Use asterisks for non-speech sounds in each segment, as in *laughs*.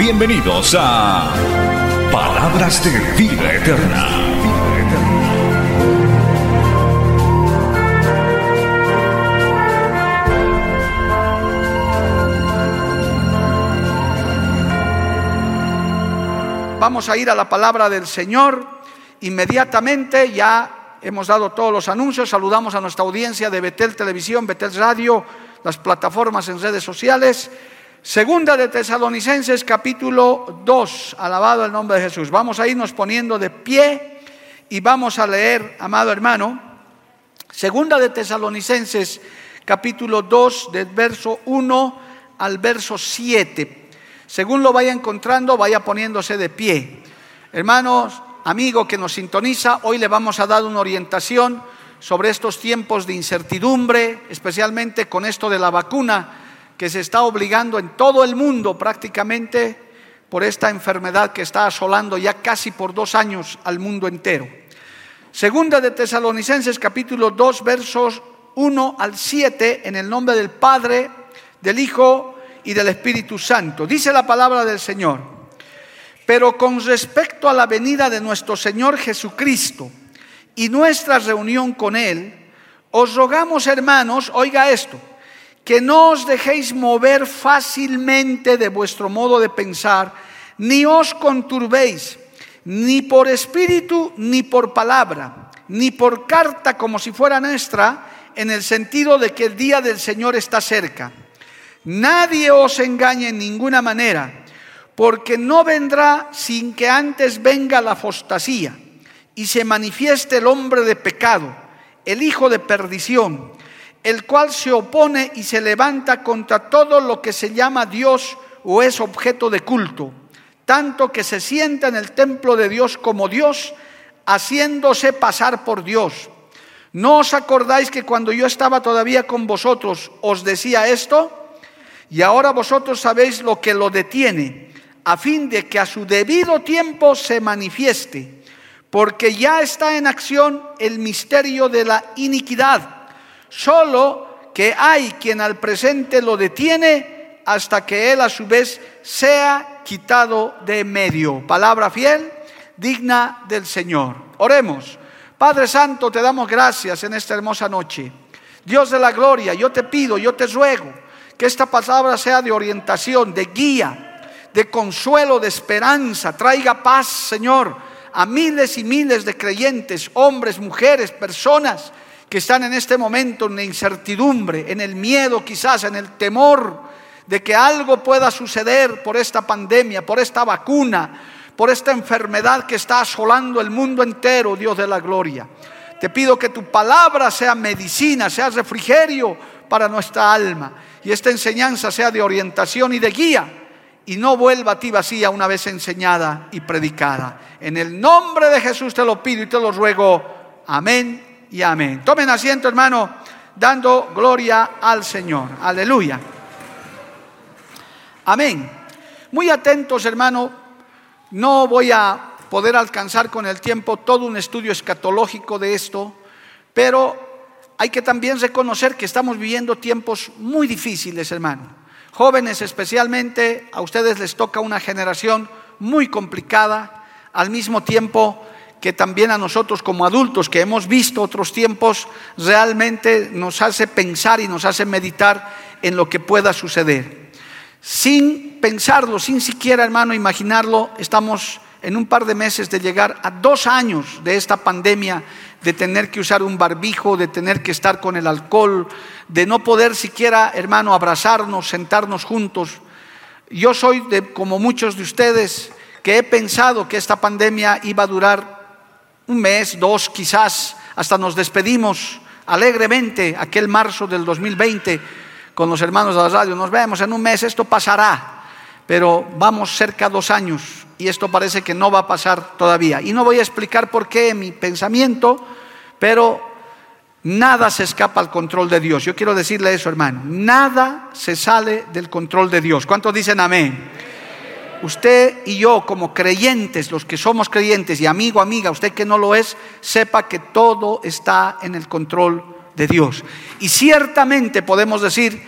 Bienvenidos a Palabras de Vida Eterna. Vamos a ir a la palabra del Señor. Inmediatamente ya hemos dado todos los anuncios. Saludamos a nuestra audiencia de Betel Televisión, Betel Radio, las plataformas en redes sociales. Segunda de Tesalonicenses capítulo 2. Alabado el nombre de Jesús. Vamos a irnos poniendo de pie y vamos a leer, amado hermano, Segunda de Tesalonicenses capítulo 2 del verso 1 al verso 7. Según lo vaya encontrando, vaya poniéndose de pie. Hermanos, amigo que nos sintoniza, hoy le vamos a dar una orientación sobre estos tiempos de incertidumbre, especialmente con esto de la vacuna que se está obligando en todo el mundo prácticamente por esta enfermedad que está asolando ya casi por dos años al mundo entero. Segunda de Tesalonicenses capítulo 2 versos 1 al 7 en el nombre del Padre, del Hijo y del Espíritu Santo. Dice la palabra del Señor. Pero con respecto a la venida de nuestro Señor Jesucristo y nuestra reunión con Él, os rogamos, hermanos, oiga esto, que no os dejéis mover fácilmente de vuestro modo de pensar, ni os conturbéis, ni por espíritu, ni por palabra, ni por carta como si fuera nuestra, en el sentido de que el día del Señor está cerca. Nadie os engañe en ninguna manera, porque no vendrá sin que antes venga la apostasía y se manifieste el hombre de pecado, el hijo de perdición, el cual se opone y se levanta contra todo lo que se llama Dios o es objeto de culto, tanto que se sienta en el templo de Dios como Dios, haciéndose pasar por Dios. ¿No os acordáis que cuando yo estaba todavía con vosotros os decía esto? Y ahora vosotros sabéis lo que lo detiene, a fin de que a su debido tiempo se manifieste, porque ya está en acción el misterio de la iniquidad, solo que hay quien al presente lo detiene hasta que él a su vez sea quitado de medio. Palabra fiel, digna del Señor. Oremos. Padre Santo, te damos gracias en esta hermosa noche. Dios de la gloria, yo te pido, yo te ruego que esta palabra sea de orientación, de guía, de consuelo, de esperanza. Traiga paz, Señor, a miles y miles de creyentes, hombres, mujeres, personas que están en este momento en la incertidumbre, en el miedo quizás, en el temor de que algo pueda suceder por esta pandemia, por esta vacuna, por esta enfermedad que está asolando el mundo entero, Dios de la gloria. Te pido que tu palabra sea medicina, sea refrigerio para nuestra alma y esta enseñanza sea de orientación y de guía y no vuelva a ti vacía una vez enseñada y predicada. En el nombre de Jesús te lo pido y te lo ruego. Amén y amén. Tomen asiento, hermano, dando gloria al Señor. Aleluya. Amén. Muy atentos, hermano. No voy a poder alcanzar con el tiempo todo un estudio escatológico de esto, pero hay que también reconocer que estamos viviendo tiempos muy difíciles, hermano. Jóvenes especialmente, a ustedes les toca una generación muy complicada, al mismo tiempo que también a nosotros como adultos que hemos visto otros tiempos, realmente nos hace pensar y nos hace meditar en lo que pueda suceder. Sin pensarlo, sin siquiera, hermano, imaginarlo, estamos en un par de meses de llegar a dos años de esta pandemia de tener que usar un barbijo, de tener que estar con el alcohol, de no poder siquiera, hermano, abrazarnos, sentarnos juntos. Yo soy de, como muchos de ustedes que he pensado que esta pandemia iba a durar un mes, dos quizás, hasta nos despedimos alegremente aquel marzo del 2020 con los hermanos de la radio, nos vemos en un mes, esto pasará. pero vamos cerca de dos años y esto parece que no va a pasar todavía. Y no voy a explicar por qué mi pensamiento, pero nada se escapa al control de Dios. Yo quiero decirle eso, hermano, nada se sale del control de Dios. ¿Cuántos dicen amén? Usted y yo como creyentes, los que somos creyentes y amigo, amiga, usted que no lo es, sepa que todo está en el control de Dios. Y ciertamente podemos decir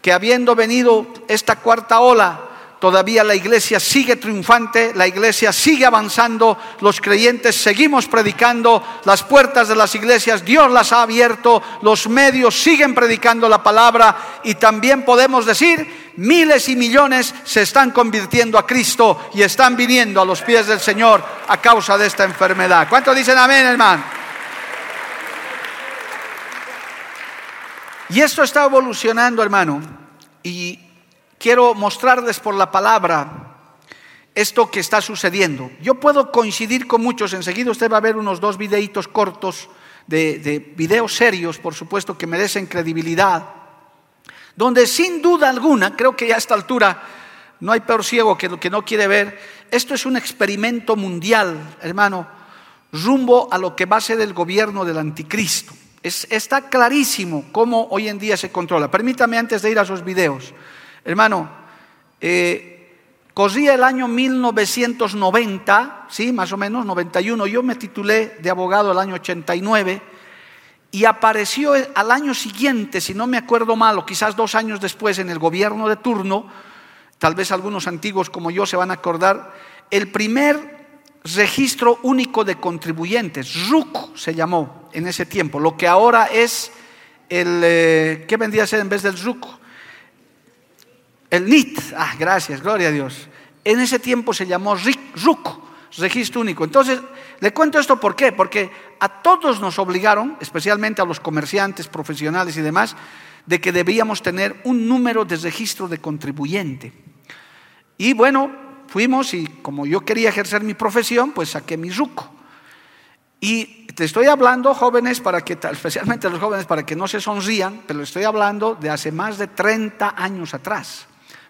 que habiendo venido esta cuarta ola, todavía la iglesia sigue triunfante, la iglesia sigue avanzando, los creyentes seguimos predicando, las puertas de las iglesias Dios las ha abierto, los medios siguen predicando la palabra y también podemos decir, miles y millones se están convirtiendo a Cristo y están viniendo a los pies del Señor a causa de esta enfermedad. ¿Cuántos dicen amén, hermano? Y esto está evolucionando, hermano, y quiero mostrarles por la palabra esto que está sucediendo. Yo puedo coincidir con muchos, enseguida usted va a ver unos dos videitos cortos de, de videos serios, por supuesto, que merecen credibilidad, donde sin duda alguna, creo que ya a esta altura no hay peor ciego que lo que no quiere ver, esto es un experimento mundial, hermano, rumbo a lo que va a ser el gobierno del anticristo. está clarísimo cómo hoy en día se controla. Permítame antes de ir a esos videos. Hermano, eh, corría el año 1990, sí, más o menos, 91. Yo me titulé de abogado el año 89 y apareció al año siguiente, si no me acuerdo mal, o quizás dos años después, en el gobierno de turno, tal vez algunos antiguos como yo se van a acordar, el primer registro único de contribuyentes, RUC se llamó en ese tiempo, lo que ahora es el, eh, ¿qué vendría a ser en vez del RUC? El NIT, ah, gracias, gloria a Dios. En ese tiempo se llamó RUC, registro único. Entonces, le cuento esto por qué, porque a todos nos obligaron, especialmente a los comerciantes, profesionales y demás, de que debíamos tener un número de registro de contribuyente. Y bueno, fuimos y como yo quería ejercer mi profesión, pues saqué mi RUC. Y te estoy hablando, jóvenes, para que, especialmente los jóvenes, para que no se sonrían, pero estoy hablando de hace más de 30 años atrás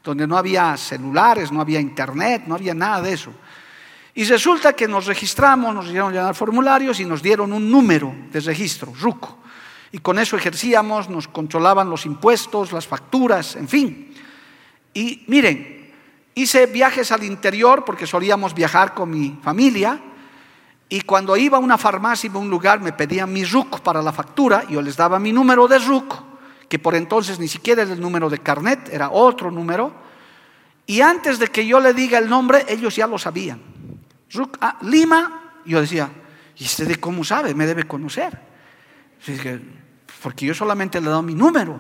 donde no había celulares, no había internet, no había nada de eso. Y resulta que nos registramos, nos hicieron llenar formularios y nos dieron un número de registro, RUCO. Y con eso ejercíamos, nos controlaban los impuestos, las facturas, en fin. Y miren, hice viajes al interior porque solíamos viajar con mi familia. Y cuando iba a una farmacia, a un lugar, me pedían mi RUC para la factura, yo les daba mi número de RUC que por entonces ni siquiera era el número de carnet, era otro número. Y antes de que yo le diga el nombre, ellos ya lo sabían. Lima, yo decía, ¿y este de cómo sabe? Me debe conocer. Porque yo solamente le he dado mi número.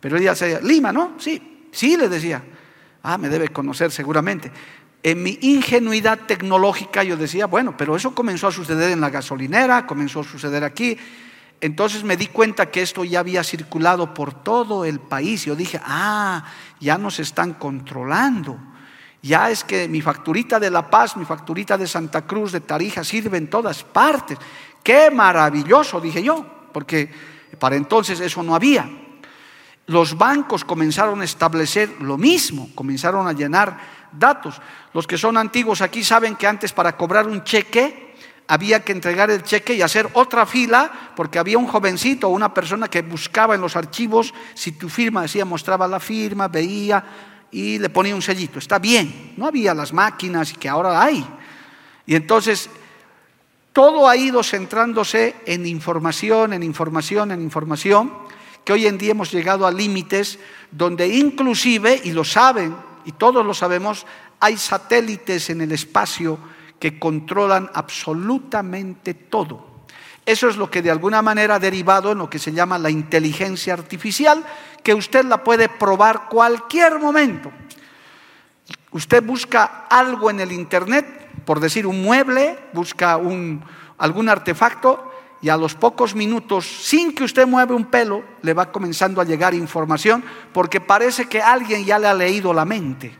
Pero ella decía, Lima, ¿no? Sí, sí, le decía. Ah, me debe conocer seguramente. En mi ingenuidad tecnológica yo decía, bueno, pero eso comenzó a suceder en la gasolinera, comenzó a suceder aquí. Entonces me di cuenta que esto ya había circulado por todo el país. Yo dije, ah, ya nos están controlando. Ya es que mi facturita de La Paz, mi facturita de Santa Cruz, de Tarija, sirve en todas partes. Qué maravilloso, dije yo, porque para entonces eso no había. Los bancos comenzaron a establecer lo mismo, comenzaron a llenar datos. Los que son antiguos aquí saben que antes para cobrar un cheque había que entregar el cheque y hacer otra fila porque había un jovencito o una persona que buscaba en los archivos si tu firma decía, mostraba la firma, veía y le ponía un sellito. Está bien, no había las máquinas que ahora hay. Y entonces todo ha ido centrándose en información, en información, en información, que hoy en día hemos llegado a límites donde inclusive, y lo saben, y todos lo sabemos, hay satélites en el espacio que controlan absolutamente todo. Eso es lo que de alguna manera ha derivado en lo que se llama la inteligencia artificial, que usted la puede probar cualquier momento. Usted busca algo en el Internet, por decir un mueble, busca un, algún artefacto y a los pocos minutos, sin que usted mueva un pelo, le va comenzando a llegar información porque parece que alguien ya le ha leído la mente.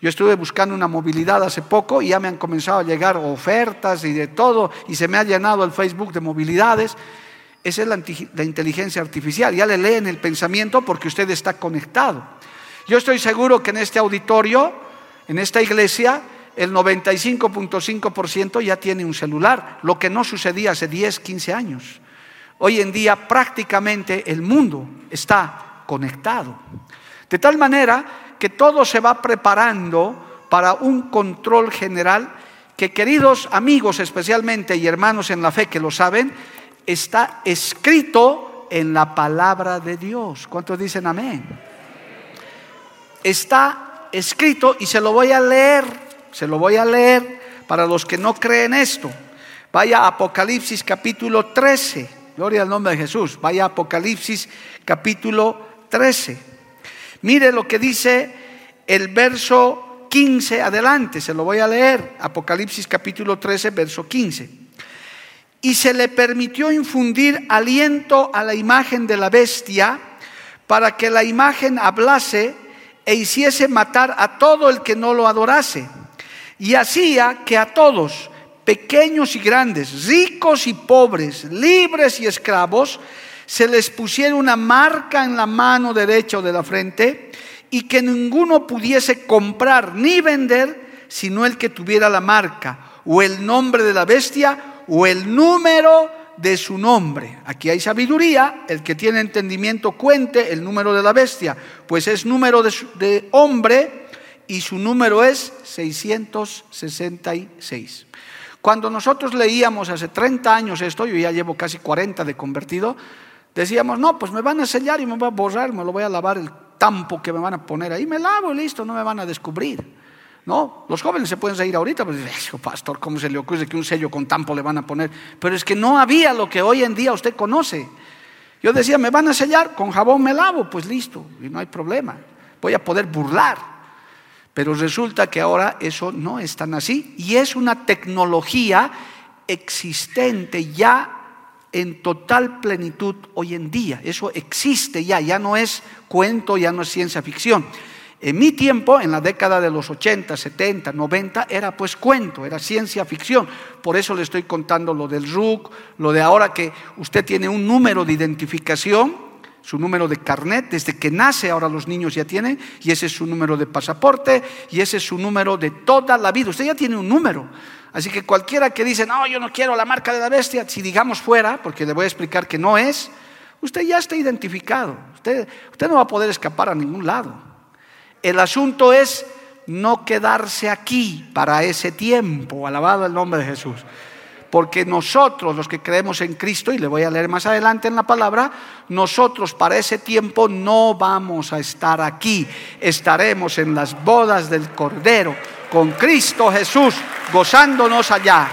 Yo estuve buscando una movilidad hace poco y ya me han comenzado a llegar ofertas y de todo, y se me ha llenado el Facebook de movilidades. Esa es la, inteligencia artificial. Ya le leen el pensamiento porque usted está conectado. Yo estoy seguro que en este auditorio, En esta iglesia el 95.5% ya tiene un celular, lo que no sucedía hace 10, 15 años. Hoy en día prácticamente el mundo está conectado. De tal manera que todo se va preparando para un control general que queridos amigos especialmente y hermanos en la fe que lo saben, está escrito en la palabra de Dios. ¿Cuántos dicen amén? Está escrito y se lo voy a leer, se lo voy a leer para los que no creen esto. Vaya Apocalipsis capítulo 13. Gloria al nombre de Jesús. Vaya Apocalipsis capítulo 13. Mire lo que dice el verso 15 adelante, se lo voy a leer. Apocalipsis capítulo 13, verso 15. Y se le permitió infundir aliento a la imagen de la bestia para que la imagen hablase e hiciese matar a todo el que no lo adorase. Y hacía que a todos, pequeños y grandes, ricos y pobres, libres y esclavos, se les pusiera una marca en la mano derecha o de la frente y que ninguno pudiese comprar ni vender sino el que tuviera la marca o el nombre de la bestia o el número de su nombre. Aquí hay sabiduría, el que tiene entendimiento cuente el número de la bestia, pues es número de, de hombre y su número es 666. Cuando nosotros leíamos hace 30 años esto, yo ya llevo casi 40 de convertido, decíamos, no, pues me van a sellar y me voy a borrar, me lo voy a lavar el tampo que me van a poner ahí, me lavo y listo, no me van a descubrir. No, los jóvenes se pueden seguir ahorita, pues pastor, ¿cómo se le ocurre que un sello con tampo le van a poner? Pero es que no había lo que hoy en día usted conoce. Yo decía, me van a sellar, con jabón me lavo, pues listo, y no hay problema. Voy a poder burlar. Pero resulta que ahora eso no es tan así y es una tecnología existente ya en total plenitud hoy en día. Eso existe ya, ya no es cuento, ya no es ciencia ficción. En mi tiempo, en la década de los 80, 70, 90, era pues cuento, era ciencia ficción. Por eso le estoy contando lo del RUC, lo de ahora que usted tiene un número de identificación su número de carnet, desde que nace ahora los niños ya tienen, y ese es su número de pasaporte, y ese es su número de toda la vida. Usted ya tiene un número. Así que cualquiera que dice, no, yo no quiero la marca de la bestia, si digamos fuera, porque le voy a explicar que no es, usted ya está identificado. Usted, usted no va a poder escapar a ningún lado. El asunto es no quedarse aquí para ese tiempo, alabado el nombre de Jesús porque nosotros los que creemos en Cristo, y le voy a leer más adelante en la palabra, nosotros para ese tiempo no vamos a estar aquí, estaremos en las bodas del Cordero con Cristo Jesús, gozándonos allá.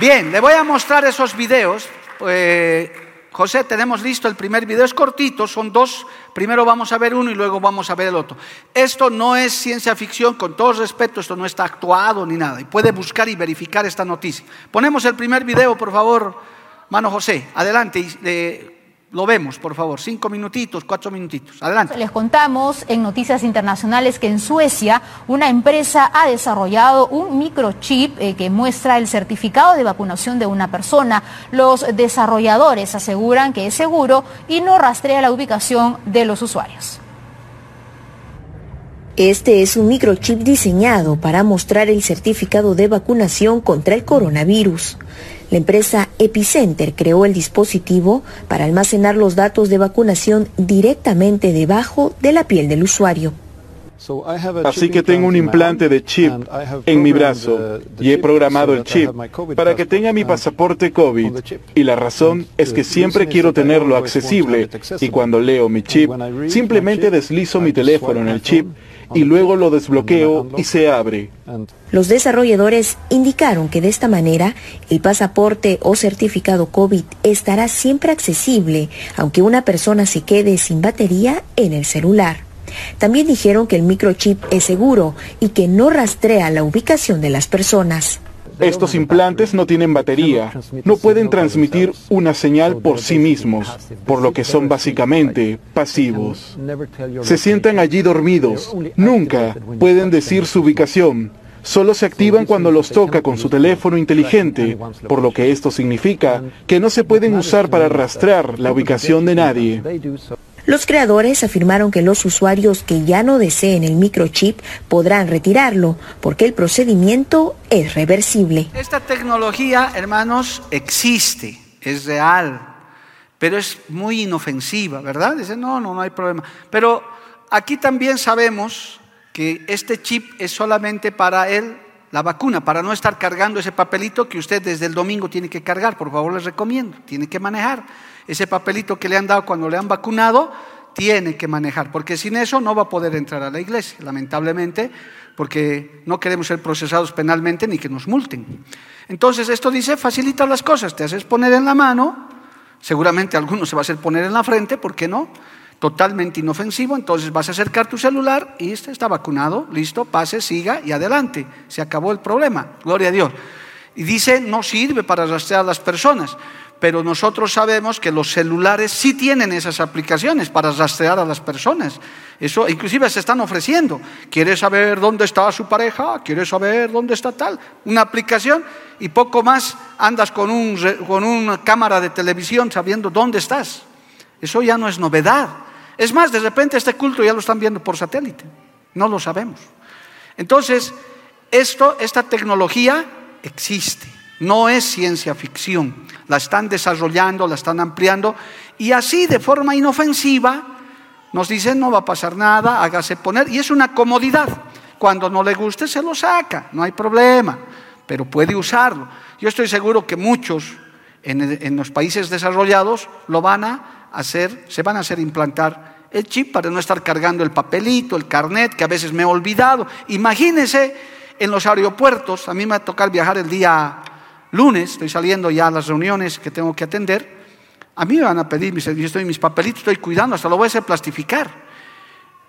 Bien, le voy a mostrar esos videos. Eh, José, tenemos listo el primer video, es cortito, son dos, primero vamos a ver uno y luego vamos a ver el otro. Esto no es ciencia ficción, con todo respeto, esto no está actuado ni nada, y puede buscar y verificar esta noticia. Ponemos el primer video, por favor, mano José, adelante. Eh, lo vemos, por favor, cinco minutitos, cuatro minutitos. Adelante. Les contamos en Noticias Internacionales que en Suecia una empresa ha desarrollado un microchip eh, que muestra el certificado de vacunación de una persona. Los desarrolladores aseguran que es seguro y no rastrea la ubicación de los usuarios. Este es un microchip diseñado para mostrar el certificado de vacunación contra el coronavirus. La empresa Epicenter creó el dispositivo para almacenar los datos de vacunación directamente debajo de la piel del usuario. Así que tengo un implante de chip en mi brazo y he programado el chip para que tenga mi pasaporte COVID. Y la razón es que siempre quiero tenerlo accesible y cuando leo mi chip, simplemente deslizo mi teléfono en el chip y luego lo desbloqueo y se abre. Los desarrolladores indicaron que de esta manera el pasaporte o certificado COVID estará siempre accesible, aunque una persona se quede sin batería en el celular. También dijeron que el microchip es seguro y que no rastrea la ubicación de las personas. Estos implantes no tienen batería, no pueden transmitir una señal por sí mismos, por lo que son básicamente pasivos. Se sientan allí dormidos, nunca pueden decir su ubicación, solo se activan cuando los toca con su teléfono inteligente, por lo que esto significa que no se pueden usar para rastrear la ubicación de nadie. Los creadores afirmaron que los usuarios que ya no deseen el microchip podrán retirarlo porque el procedimiento es reversible. Esta tecnología, hermanos, existe, es real, pero es muy inofensiva, ¿verdad? Dicen, no, no, no hay problema. Pero aquí también sabemos que este chip es solamente para él la vacuna, para no estar cargando ese papelito que usted desde el domingo tiene que cargar, por favor les recomiendo, tiene que manejar. Ese papelito que le han dado cuando le han vacunado, tiene que manejar, porque sin eso no va a poder entrar a la iglesia, lamentablemente, porque no queremos ser procesados penalmente ni que nos multen. Entonces, esto dice, facilita las cosas, te haces poner en la mano, seguramente alguno se va a hacer poner en la frente, ¿por qué no? Totalmente inofensivo, entonces vas a acercar tu celular y este está vacunado, listo, pase, siga y adelante, se acabó el problema, gloria a Dios. Y dice, no sirve para rastrear a las personas pero nosotros sabemos que los celulares sí tienen esas aplicaciones para rastrear a las personas. Eso inclusive se están ofreciendo. ¿Quieres saber dónde está su pareja? ¿Quieres saber dónde está tal? Una aplicación y poco más andas con, un, con una cámara de televisión sabiendo dónde estás. Eso ya no es novedad. Es más, de repente este culto ya lo están viendo por satélite. No lo sabemos. Entonces, esto, esta tecnología existe. No es ciencia ficción. La están desarrollando, la están ampliando y así de forma inofensiva nos dicen no va a pasar nada, hágase poner y es una comodidad. Cuando no le guste se lo saca, no hay problema, pero puede usarlo. Yo estoy seguro que muchos en, los países desarrollados lo van a hacer, se van a hacer implantar el chip para no estar cargando el papelito, el carnet, que a veces me he olvidado. Imagínense en los aeropuertos, a mí me va a tocar viajar el día lunes, estoy saliendo ya a las reuniones que tengo que atender, a mí me van a pedir mis, estoy, mis papelitos, estoy cuidando, hasta lo voy a hacer plastificar.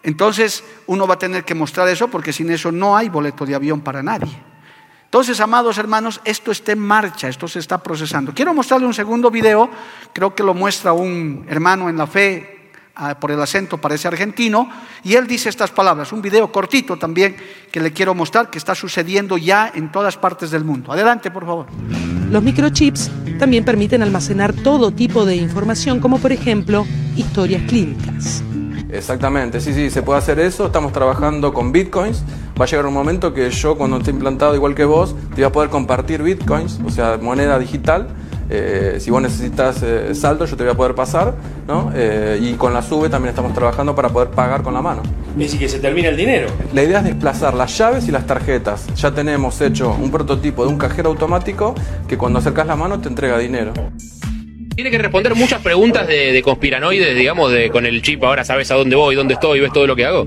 Entonces uno va a tener que mostrar eso porque sin eso no hay boleto de avión para nadie. Entonces, amados hermanos, esto está en marcha, esto se está procesando. Quiero mostrarle un segundo video, creo que lo muestra un hermano en la fe por el acento parece argentino, y él dice estas palabras, un video cortito también que le quiero mostrar que está sucediendo ya en todas partes del mundo. Adelante, por favor. Los microchips también permiten almacenar todo tipo de información, como por ejemplo historias clínicas. Exactamente, sí, sí, se puede hacer eso. Estamos trabajando con bitcoins. Va a llegar un momento que yo, cuando esté implantado igual que vos, te voy a poder compartir bitcoins, o sea, moneda digital eh, si vos necesitas eh, saldo, yo te voy a poder pasar, ¿no? Eh, y con la SUBE también estamos trabajando para poder pagar con la mano. Y si que se termina el dinero. La idea es desplazar las llaves y las tarjetas. Ya tenemos hecho un prototipo de un cajero automático que cuando acercas la mano te entrega dinero. Tiene que responder muchas preguntas de, conspiranoides, digamos, de con el chip ahora sabes a dónde voy, dónde estoy, ves todo lo que hago.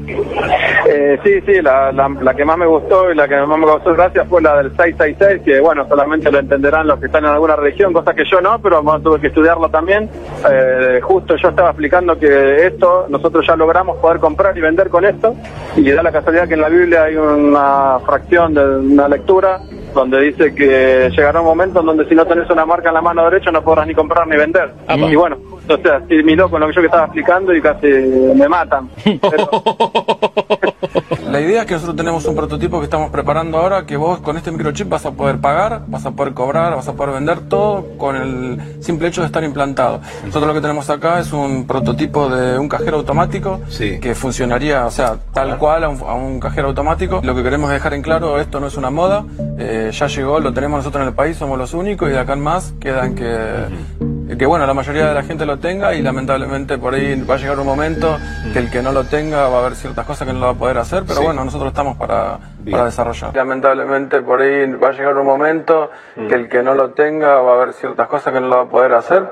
Eh, sí, sí, la, la, que más me gustó y la que más me causó gracia fue la del 666, que bueno, solamente lo entenderán los que están en alguna religión, cosa que yo no, pero tuve que estudiarlo también. Eh, justo yo estaba explicando que esto nosotros ya logramos poder comprar y vender con esto, y da la casualidad que en la Biblia hay una fracción de una lectura donde dice que llegará un momento en donde si no tenés una marca en la mano derecha no podrás ni comprar ni vender. y bueno, o sea, miró con lo que yo que estaba explicando y casi me matan. *laughs* La idea es que nosotros tenemos un prototipo que estamos preparando ahora, que vos con este microchip vas a poder pagar, vas a poder cobrar, vas a poder vender todo con el simple hecho de estar implantado. Nosotros lo que tenemos acá es un prototipo de un cajero automático que funcionaría, o sea, tal cual a un, cajero automático. Lo que queremos dejar en claro, esto no es una moda, eh, ya llegó, lo tenemos nosotros en el país, somos los únicos y de acá en más quedan que que bueno, la mayoría de la gente lo tenga y lamentablemente por ahí va a llegar un momento que el que no lo tenga va a haber ciertas cosas que no lo va a poder hacer, pero bueno, nosotros estamos para, para, desarrollar. Lamentablemente por ahí va a llegar un momento que el que no lo tenga va a haber ciertas cosas que no lo va a poder hacer.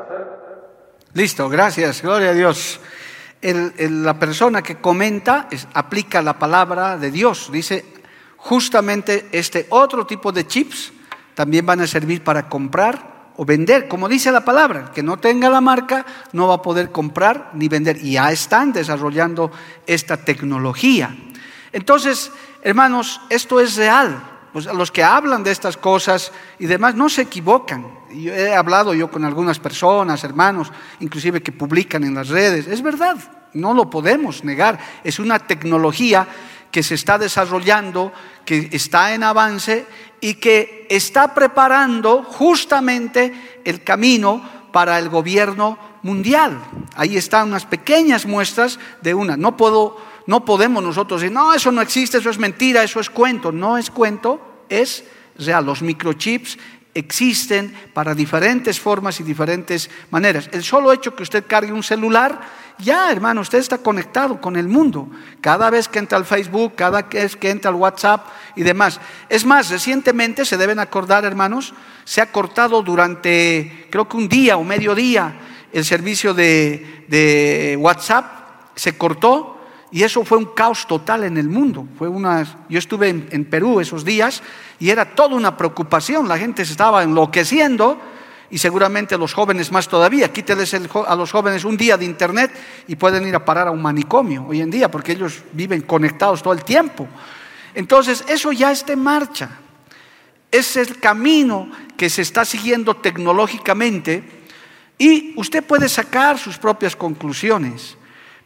Listo, gracias, gloria a Dios. la persona que comenta aplica la palabra de Dios, dice justamente este otro tipo de chips también van a servir para comprar o vender, como dice la palabra, que no tenga la marca no va a poder comprar ni vender. Y ya están desarrollando esta tecnología. Entonces, hermanos, esto es real. Pues los que hablan de estas cosas y demás no se equivocan. Yo he hablado yo con algunas personas, hermanos, inclusive que publican en las redes. Es verdad, no lo podemos negar. Es una tecnología que se está desarrollando, que está en avance y que está preparando justamente el camino para el gobierno mundial. Ahí están unas pequeñas muestras de una. No puedo, no podemos nosotros decir, no, eso no existe, eso es mentira, eso es cuento. No es cuento, es real. Los microchips existen para diferentes formas y diferentes maneras. El solo hecho que usted cargue un celular, ya hermano, usted está conectado con el mundo. Cada vez que entra al Facebook, cada vez que entra al WhatsApp y demás. Es más, recientemente, se deben acordar hermanos, se ha cortado durante creo que un día o medio día el servicio de, WhatsApp, se cortó y eso fue un caos total en el mundo. Fue una, yo estuve en, Perú esos días y era toda una preocupación. La gente se estaba enloqueciendo y seguramente los jóvenes más todavía. Quíteles a los jóvenes un día de internet y pueden ir a parar a un manicomio hoy en día porque ellos viven conectados todo el tiempo. Entonces, eso ya está en marcha. Es el camino que se está siguiendo tecnológicamente y usted puede sacar sus propias conclusiones,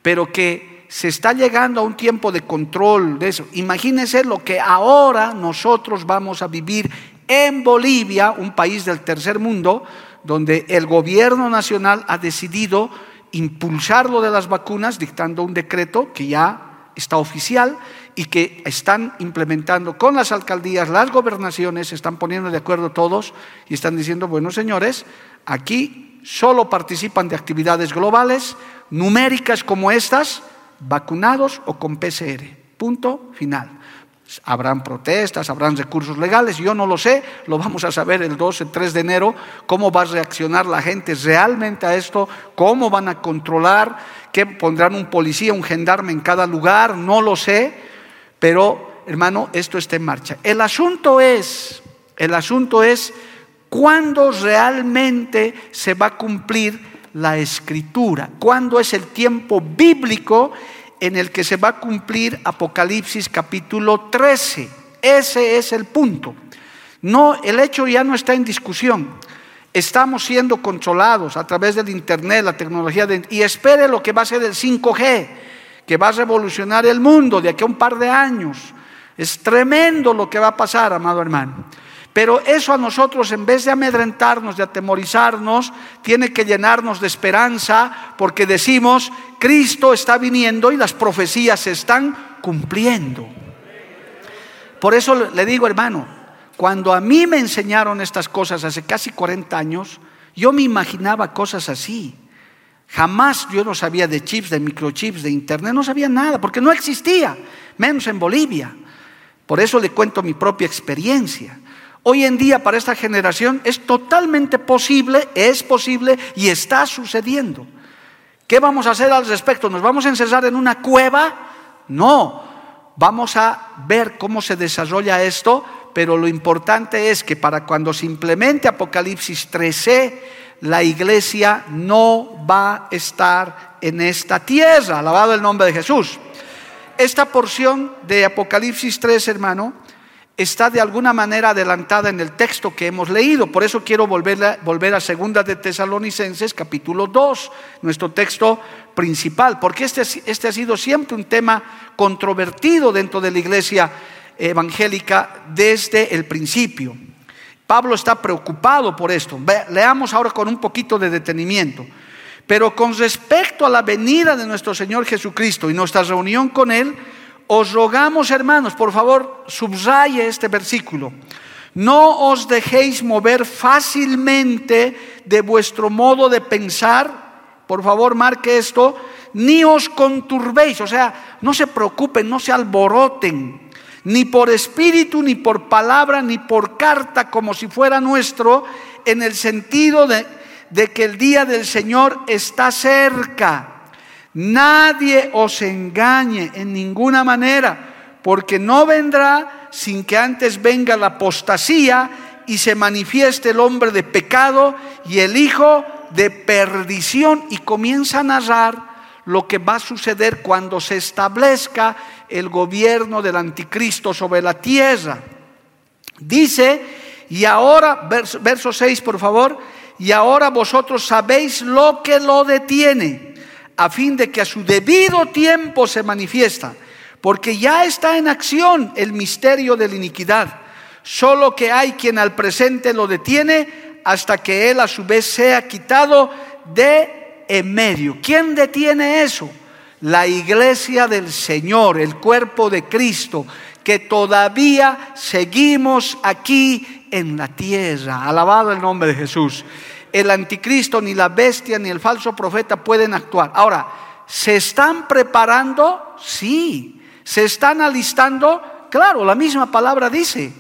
pero que se está llegando a un tiempo de control de eso. Imagínense lo que ahora nosotros vamos a vivir en Bolivia, un país del tercer mundo, donde el gobierno nacional ha decidido impulsar lo de las vacunas, dictando un decreto que ya está oficial y que están implementando con las alcaldías, las gobernaciones, están poniendo de acuerdo todos y están diciendo, bueno señores, aquí solo participan de actividades globales, numéricas como estas, vacunados o con PCR. Punto final. Habrán protestas, habrán recursos legales, yo no lo sé, lo vamos a saber el 2, el 3 de enero, cómo va a reaccionar la gente realmente a esto, cómo van a controlar, que pondrán un policía, un gendarme en cada lugar, no lo sé, pero hermano, esto está en marcha. El asunto es, el asunto es cuándo realmente se va a cumplir la escritura, cuándo es el tiempo bíblico en el que se va a cumplir Apocalipsis capítulo 13. Ese es el punto. No, el hecho ya no está en discusión. Estamos siendo controlados a través del internet, la tecnología y espere lo que va a ser el 5G, que va a revolucionar el mundo de aquí a un par de años. Es tremendo lo que va a pasar, amado hermano. Pero eso a nosotros, en vez de amedrentarnos, de atemorizarnos, tiene que llenarnos de esperanza, porque decimos, Cristo está viniendo y las profecías se están cumpliendo. Por eso le digo, hermano, cuando a mí me enseñaron estas cosas hace casi 40 años, yo me imaginaba cosas así. Jamás yo no sabía de chips, de microchips, de internet, no sabía nada, porque no existía, menos en Bolivia. Por eso le cuento mi propia experiencia. Hoy en día para esta generación es totalmente posible, es posible y está sucediendo. ¿Qué vamos a hacer al respecto? ¿Nos vamos a encerrar en una cueva? No, vamos a ver cómo se desarrolla esto, pero lo importante es que para cuando se implemente Apocalipsis 13, la iglesia no va a estar en esta tierra. Alabado el nombre de Jesús. Esta porción de Apocalipsis 3, hermano, está de alguna manera adelantada en el texto que hemos leído. Por eso quiero volver a, Segunda de Tesalonicenses, capítulo 2, nuestro texto principal, porque este, este ha sido siempre un tema controvertido dentro de la iglesia evangélica desde el principio. Pablo está preocupado por esto. Leamos ahora con un poquito de detenimiento. Pero con respecto a la venida de nuestro Señor Jesucristo y nuestra reunión con Él, os rogamos, hermanos, por favor, subraye este versículo. No os dejéis mover fácilmente de vuestro modo de pensar. Por favor, marque esto. Ni os conturbéis, o sea, no se preocupen, no se alboroten, ni por espíritu, ni por palabra, ni por carta, como si fuera nuestro, en el sentido de, de que el día del Señor está cerca. Nadie os engañe en ninguna manera, porque no vendrá sin que antes venga la apostasía y se manifieste el hombre de pecado y el hijo de perdición. Y comienza a narrar lo que va a suceder cuando se establezca el gobierno del anticristo sobre la tierra. Dice, y ahora, verso, verso 6 por favor, y ahora vosotros sabéis lo que lo detiene a fin de que a su debido tiempo se manifiesta, porque ya está en acción el misterio de la iniquidad, solo que hay quien al presente lo detiene hasta que él a su vez sea quitado de en medio. ¿Quién detiene eso? La iglesia del Señor, el cuerpo de Cristo, que todavía seguimos aquí en la tierra. Alabado el nombre de Jesús. El anticristo, ni la bestia, ni el falso profeta pueden actuar. Ahora, ¿se están preparando? Sí. ¿Se están alistando? Claro, la misma palabra dice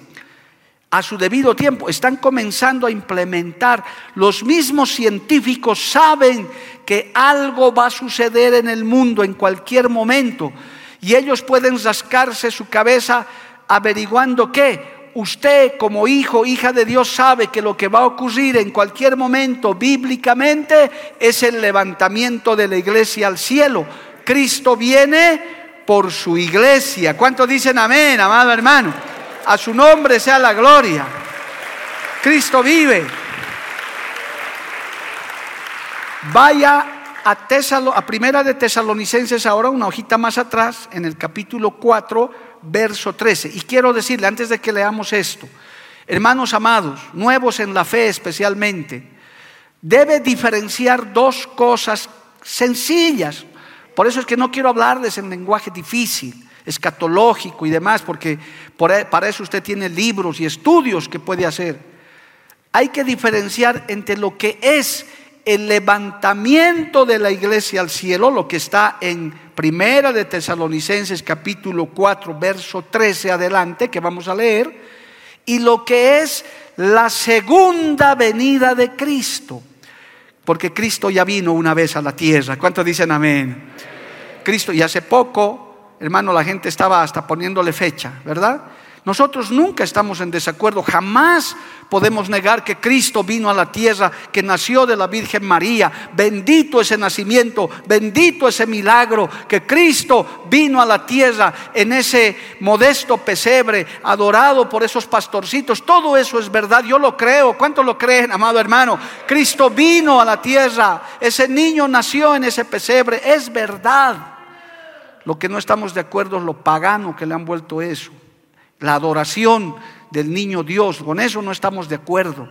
a su debido tiempo. Están comenzando a implementar. Los mismos científicos saben que algo va a suceder en el mundo en cualquier momento. Y ellos pueden rascarse su cabeza averiguando qué. Usted como hijo, hija de Dios sabe que lo que va a ocurrir en cualquier momento bíblicamente es el levantamiento de la iglesia al cielo. Cristo viene por su iglesia. ¿Cuántos dicen amén, amado hermano? A su nombre sea la gloria. Cristo vive. Vaya a, Primera de Tesalonicenses ahora, una hojita más atrás, en el capítulo 4, verso 13. Y quiero decirle, antes de que leamos esto, hermanos amados, nuevos en la fe especialmente, debe diferenciar dos cosas sencillas. Por eso es que no quiero hablarles en lenguaje difícil escatológico y demás, porque e, para eso usted tiene libros y estudios que puede hacer. Hay que diferenciar entre lo que es el levantamiento de la iglesia al cielo, lo que está en Primera de Tesalonicenses capítulo 4, verso 13 adelante, que vamos a leer, y lo que es la segunda venida de Cristo. Porque Cristo ya vino una vez a la tierra. ¿Cuántos dicen amén? Cristo, y hace poco hermano, la gente estaba hasta poniéndole fecha, ¿verdad? Nosotros nunca estamos en desacuerdo, jamás podemos negar que Cristo vino a la tierra, que nació de la Virgen María. Bendito ese nacimiento, bendito ese milagro, que Cristo vino a la tierra en ese modesto pesebre, adorado por esos pastorcitos. Todo eso es verdad, yo lo creo. ¿Cuánto lo creen, amado hermano? Cristo vino a la tierra, ese niño nació en ese pesebre, es verdad. Lo que no estamos de acuerdo es lo pagano que le han vuelto eso. La adoración del niño Dios, con eso no estamos de acuerdo.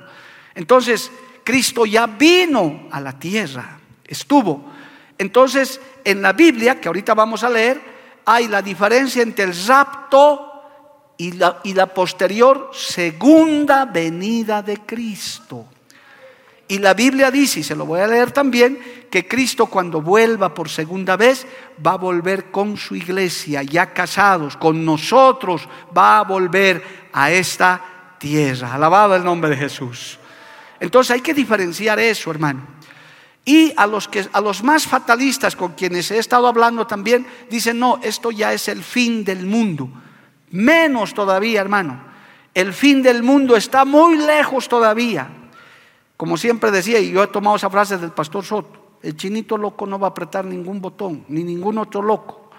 Entonces, Cristo ya vino a la tierra, estuvo. Entonces, en la Biblia, que ahorita vamos a leer, hay la diferencia entre el rapto y la, y la posterior segunda venida de Cristo. Y la Biblia dice, y se lo voy a leer también, que Cristo cuando vuelva por segunda vez va a volver con su iglesia, ya casados, con nosotros, va a volver a esta tierra. Alabado el nombre de Jesús. Entonces hay que diferenciar eso, hermano. Y a los, que, a los más fatalistas con quienes he estado hablando también, dicen, no, esto ya es el fin del mundo. Menos todavía, hermano. El fin del mundo está muy lejos todavía. Como siempre decía, y yo he tomado esa frase del pastor Soto, el chinito loco no va a apretar ningún botón, ni ningún otro loco.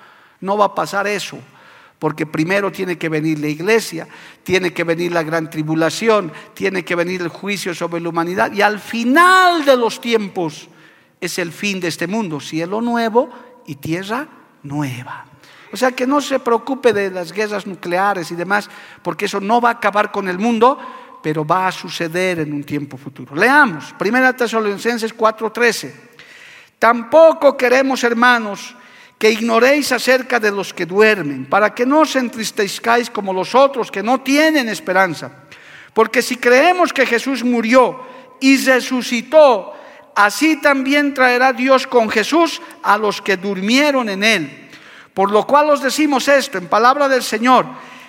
No va a pasar eso, porque primero tiene que venir la iglesia, tiene que venir la gran tribulación, tiene que venir el juicio sobre la humanidad, y al final de los tiempos es el fin de este mundo, cielo nuevo y tierra nueva. O sea que no se preocupe de las guerras nucleares y demás, porque eso no va a acabar con el mundo, pero va a suceder en un tiempo futuro. Leamos, 1 Tesalonicenses 4:13. Tampoco queremos, hermanos, que ignoréis acerca de los que duermen, para que no os entristezcáis como los otros que no tienen esperanza. Porque si creemos que Jesús murió y resucitó, así también traerá Dios con Jesús a los que durmieron en él. Por lo cual os decimos esto en palabra del Señor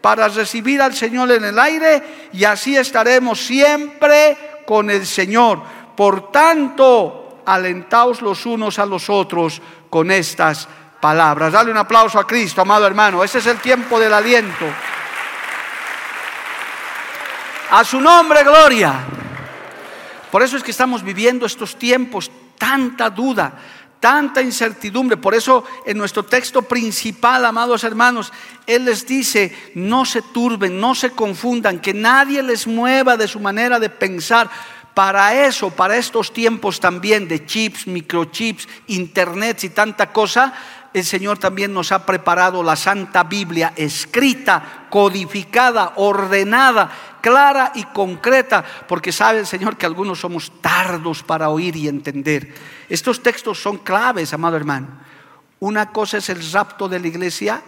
para recibir al Señor en el aire y así estaremos siempre con el Señor. Por tanto, alentaos los unos a los otros con estas palabras. Dale un aplauso a Cristo, amado hermano. Ese es el tiempo del aliento. A su nombre, gloria. Por eso es que estamos viviendo estos tiempos, tanta duda, tanta incertidumbre. Por eso en nuestro texto principal, amados hermanos, Él les dice, no se turben, no se confundan, que nadie les mueva de su manera de pensar. Para eso, para estos tiempos también de chips, microchips, internet y tanta cosa, el Señor también nos ha preparado la Santa Biblia escrita, codificada, ordenada, clara y concreta, porque sabe el Señor que algunos somos tardos para oír y entender. Estos textos son claves, amado hermano. Una cosa es el rapto de la iglesia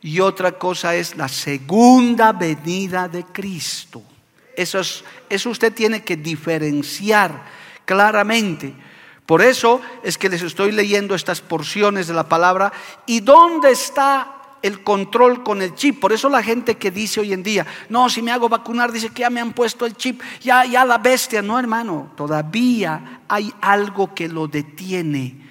y otra cosa es la segunda venida de Cristo. Eso, es, eso usted tiene que diferenciar claramente. Por eso es que les estoy leyendo estas porciones de la palabra. ¿Y dónde está el control con el chip? Por eso la gente que dice hoy en día, no, si me hago vacunar, dice que ya me han puesto el chip, ya, ya la bestia. No, hermano, todavía hay algo que lo detiene.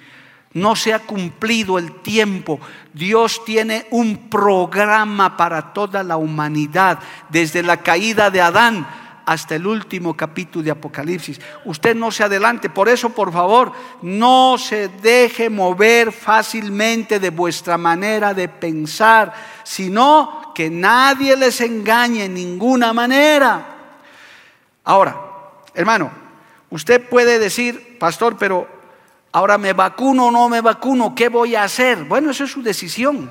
No se ha cumplido el tiempo. Dios tiene un programa para toda la humanidad, desde la caída de Adán hasta el último capítulo de Apocalipsis. Usted no se adelante, por eso por favor, no se deje mover fácilmente de vuestra manera de pensar, sino que nadie les engañe en ninguna manera. Ahora, hermano, usted puede decir, pastor, pero ahora me vacuno o no me vacuno, ¿qué voy a hacer? Bueno, eso es su decisión.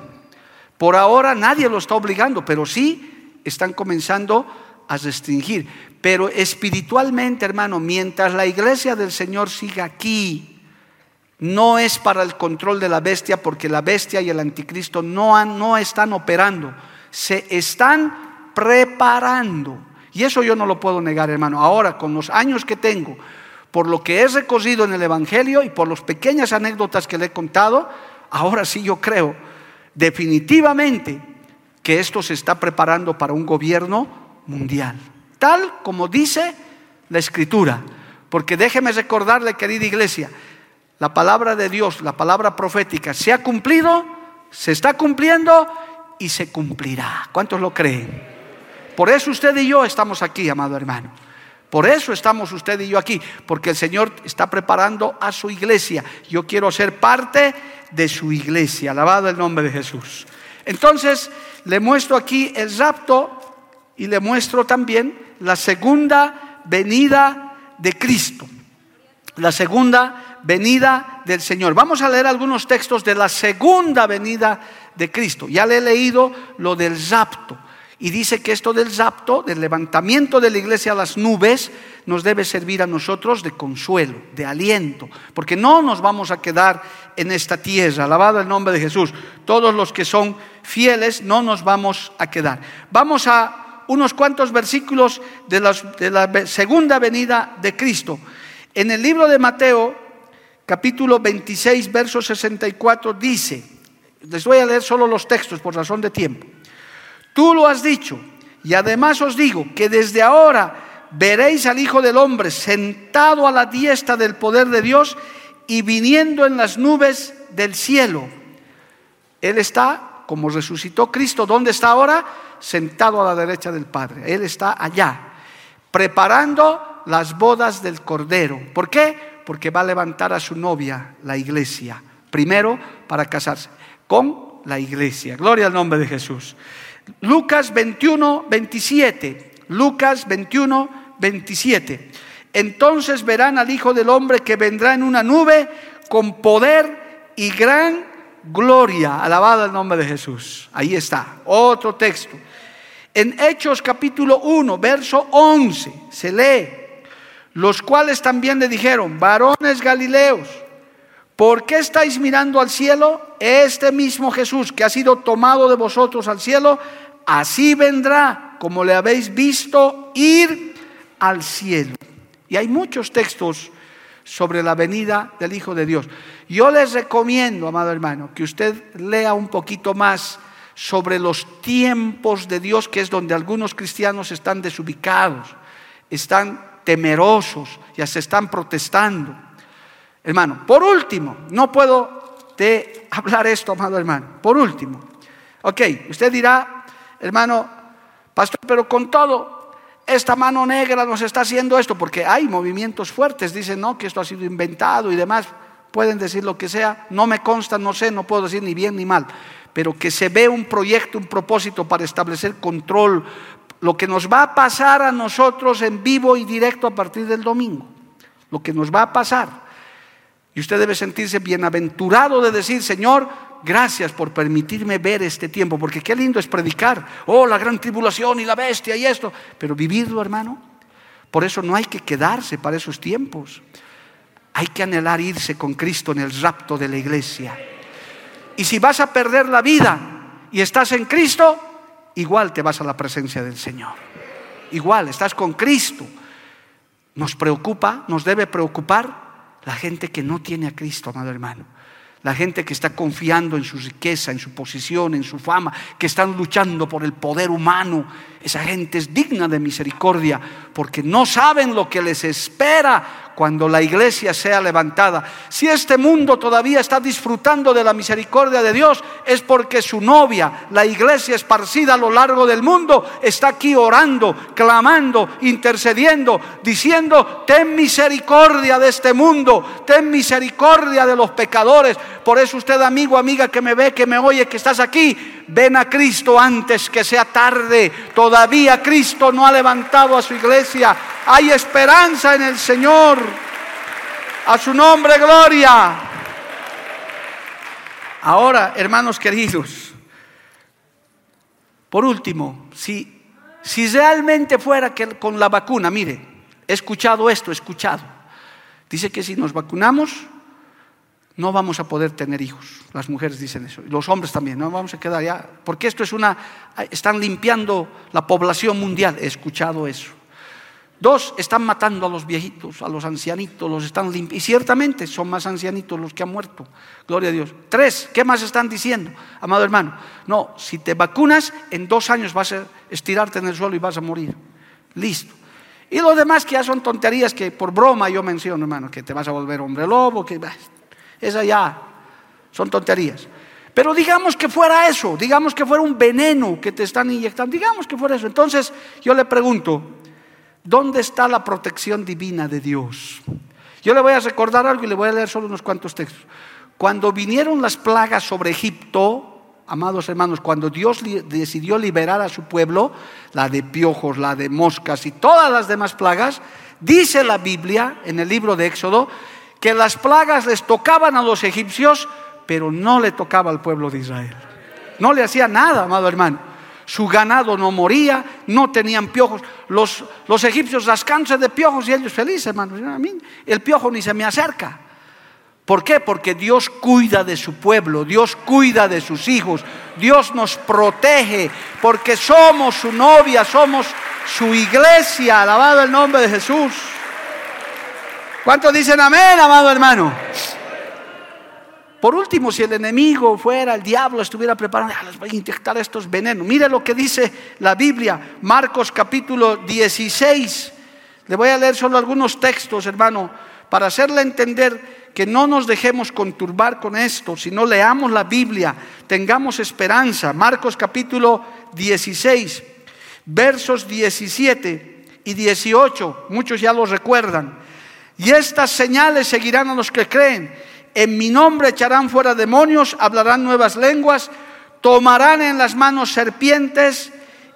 Por ahora nadie lo está obligando, pero sí están comenzando a restringir. Pero espiritualmente, hermano, mientras la iglesia del Señor siga aquí, no es para el control de la bestia, porque la bestia y el anticristo no, no están operando, se están preparando. Y eso yo no lo puedo negar, hermano. Ahora, con los años que tengo, por lo que he recorrido en el Evangelio y por las pequeñas anécdotas que le he contado, ahora sí yo creo definitivamente que esto se está preparando para un gobierno mundial tal como dice la escritura. Porque déjeme recordarle, querida iglesia, la palabra de Dios, la palabra profética, se ha cumplido, se está cumpliendo y se cumplirá. ¿Cuántos lo creen? Por eso usted y yo estamos aquí, amado hermano. Por eso estamos usted y yo aquí, porque el Señor está preparando a su iglesia. Yo quiero ser parte de su iglesia. Alabado el nombre de Jesús. Entonces, le muestro aquí el rapto y le muestro también la segunda venida de Cristo. La segunda venida del Señor. Vamos a leer algunos textos de la segunda venida de Cristo. Ya le he leído lo del rapto. Y dice que esto del rapto, del levantamiento de la iglesia a las nubes, nos debe servir a nosotros de consuelo, de aliento, porque no nos vamos a quedar en esta tierra, alabado el nombre de Jesús. Todos los que son fieles no nos vamos a quedar. Vamos a unos cuantos versículos de, la segunda venida de Cristo. En el libro de Mateo, capítulo 26, verso 64, dice, les voy a leer solo los textos por razón de tiempo. Tú lo has dicho, y además os digo que desde ahora veréis al Hijo del Hombre sentado a la diestra del poder de Dios y viniendo en las nubes del cielo. Él está, como resucitó Cristo, ¿dónde está ahora? Sentado a la derecha del Padre. Él está allá, preparando las bodas del Cordero. ¿Por qué? Porque va a levantar a su novia, la iglesia, primero para casarse con la iglesia. Gloria al nombre de Jesús. Lucas 21, 27. Lucas 21, 27. Entonces verán al Hijo del Hombre que vendrá en una nube con poder y gran gloria. Alabado el nombre de Jesús. Ahí está. Otro texto. En Hechos capítulo 1, verso 11, se lee, los cuales también le dijeron, varones galileos, ¿por qué estáis mirando al cielo? Este mismo Jesús que ha sido tomado de vosotros al cielo, así vendrá como le habéis visto ir al cielo. Y hay muchos textos sobre la venida del Hijo de Dios. Yo les recomiendo, amado hermano, que usted lea un poquito más sobre los tiempos de Dios, que es donde algunos cristianos están desubicados, están temerosos, ya se están protestando. Hermano, por último, no puedo de hablar esto, amado hermano. Por último, ok, usted dirá, hermano, pastor, pero con todo, esta mano negra nos está haciendo esto, porque hay movimientos fuertes, dicen, no, que esto ha sido inventado y demás. pueden decir lo que sea, no me consta, no sé, no puedo decir ni bien ni mal, pero que se ve un proyecto, un propósito para establecer control, lo que nos va a pasar a nosotros en vivo y directo a partir del domingo, lo que nos va a pasar. Y usted debe sentirse bienaventurado de decir, Señor, gracias por permitirme ver este tiempo, porque qué lindo es predicar, oh, la gran tribulación y la bestia y esto, pero vivirlo, hermano. Por eso no hay que quedarse para esos tiempos. Hay que anhelar irse con Cristo en el rapto de la iglesia. Y si vas a perder la vida y estás en Cristo, igual te vas a la presencia del Señor. Igual, estás con Cristo. Nos preocupa, nos debe preocupar la gente que no tiene a Cristo, amado hermano. La gente que está confiando en su riqueza, en su posición, en su fama, que están luchando por el poder humano. Esa gente es digna de misericordia porque no saben lo que les espera cuando la iglesia sea levantada. Si este mundo todavía está disfrutando de la misericordia de Dios, es porque su novia, la iglesia esparcida a lo largo del mundo, está aquí orando, clamando, intercediendo, diciendo, ten misericordia de este mundo, ten misericordia de los pecadores. Por eso usted, amigo, amiga que me ve, que me oye, que estás aquí, ven a Cristo antes que sea tarde. Todavía Cristo no ha levantado a su iglesia. Hay esperanza en el Señor. A su nombre, gloria. Ahora, hermanos queridos, por último, si, si realmente fuera que con la vacuna, mire, he escuchado esto, he escuchado. Dice que si nos vacunamos, no vamos a poder tener hijos. Las mujeres dicen eso. Los hombres también, no vamos a quedar ya. Porque esto es una. Están limpiando la población mundial. He escuchado eso. Dos, están matando a los viejitos, a los ancianitos, los están limpiando. Y ciertamente son más ancianitos los que han muerto. Gloria a Dios. Tres, ¿qué más están diciendo, amado hermano? No, si te vacunas, en dos años vas a estirarte en el suelo y vas a morir. Listo. Y lo demás que ya son tonterías que por broma yo menciono, hermano, que te vas a volver hombre lobo, que esa ya son tonterías. Pero digamos que fuera eso, digamos que fuera un veneno que te están inyectando, digamos que fuera eso. Entonces yo le pregunto, ¿dónde está la protección divina de Dios? Yo le voy a recordar algo y le voy a leer solo unos cuantos textos. Cuando vinieron las plagas sobre Egipto, amados hermanos, cuando Dios decidió liberar a su pueblo, la de piojos, la de moscas y todas las demás plagas, dice la Biblia en el libro de Éxodo que las plagas les tocaban a los egipcios, pero no le tocaba al pueblo de Israel. No le hacía nada, amado hermano. Su ganado no moría, no tenían piojos. Los, los egipcios rascándose de piojos y ellos felices, hermano. El piojo ni se me acerca. ¿Por qué? Porque Dios cuida de su pueblo, Dios cuida de sus hijos, Dios nos protege, porque somos su novia, somos su iglesia. Alabado el nombre de Jesús. ¿Cuántos dicen amén, amado hermano? Por último, si el enemigo fuera, el diablo estuviera preparando, ah, les voy a inyectar estos venenos. Mire lo que dice la Biblia, Marcos capítulo 16. Le voy a leer solo algunos textos, hermano, para hacerle entender que no nos dejemos conturbar con esto, sino leamos la Biblia, tengamos esperanza. Marcos capítulo 16, versos 17 y 18, muchos ya los recuerdan. Y estas señales seguirán a los que creen. En mi nombre echarán fuera demonios, hablarán nuevas lenguas, tomarán en las manos serpientes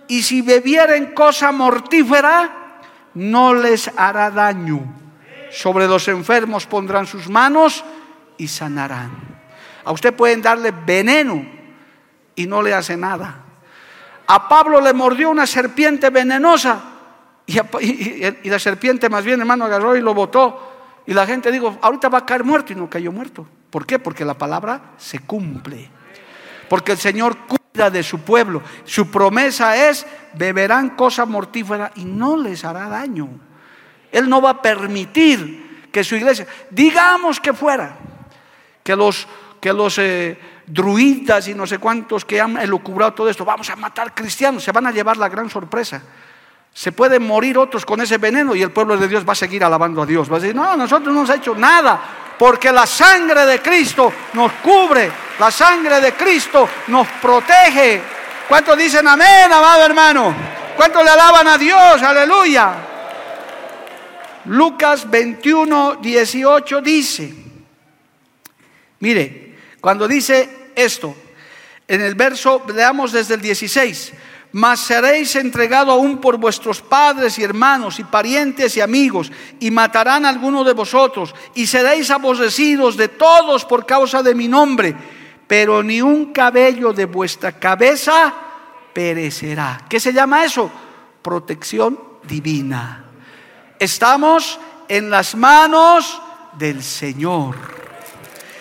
y si bebieren cosa mortífera, no les hará daño. Sobre los enfermos pondrán sus manos y sanarán. A usted pueden darle veneno y no le hace nada. A Pablo le mordió una serpiente venenosa y, la serpiente más bien, hermano, agarró y lo botó. Y la gente dijo, ahorita va a caer muerto y no cayó muerto. ¿Por qué? Porque la palabra se cumple. Porque el Señor cuida de su pueblo. Su promesa es, beberán cosa mortífera y no les hará daño. Él no va a permitir que su iglesia, digamos que fuera, que los, que los eh, druidas y no sé cuántos que han elucubrado todo esto, vamos a matar cristianos, se van a llevar la gran sorpresa se pueden morir otros con ese veneno y el pueblo de Dios va a seguir alabando a Dios. Va a decir, no, nosotros no hemos hecho nada, porque la sangre de Cristo nos cubre, la sangre de Cristo nos protege. ¿Cuántos dicen amén, amado hermano? ¿Cuántos le alaban a Dios? Aleluya. Lucas 21, 18 dice, Mire, cuando dice esto, en el verso, leamos desde el 16, mas seréis entregado aún por vuestros padres y hermanos y parientes y amigos, y matarán a alguno de vosotros, y seréis aborrecidos de todos por causa de mi nombre, pero ni un cabello de vuestra cabeza perecerá. ¿Qué se llama eso? Protección divina. Estamos en las manos del Señor.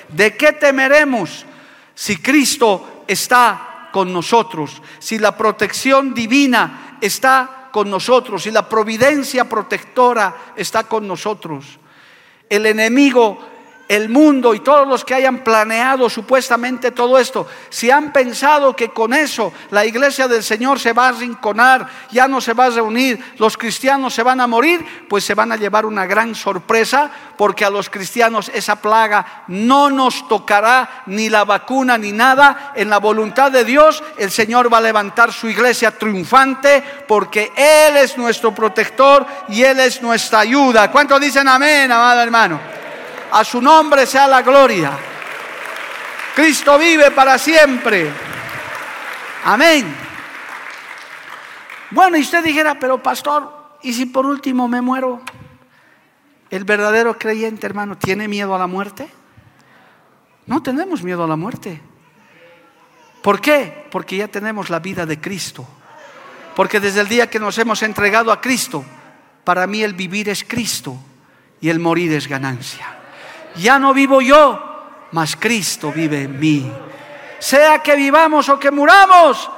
¿De qué temeremos si Cristo está con nosotros, si la protección divina está con nosotros, si la providencia protectora está con nosotros. El enemigo el mundo y todos los que hayan planeado supuestamente todo esto, si han pensado que con eso la iglesia del Señor se va a rinconar, ya no se va a reunir, los cristianos se van a morir, pues se van a llevar una gran sorpresa, porque a los cristianos esa plaga no nos tocará ni la vacuna ni nada. En la voluntad de Dios el Señor va a levantar su iglesia triunfante, porque Él es nuestro protector y Él es nuestra ayuda. ¿Cuántos dicen amén, amado hermano? A su nombre sea la gloria. Cristo vive para siempre. Amén. Bueno, y usted dijera, pero pastor, ¿y si por último me muero? ¿El verdadero creyente, hermano, tiene miedo a la muerte? No tenemos miedo a la muerte. ¿Por qué? Porque ya tenemos la vida de Cristo. Porque desde el día que nos hemos entregado a Cristo, para mí el vivir es Cristo y el morir es ganancia ya no vivo yo, mas Cristo vive en mí. Sea que vivamos o que muramos,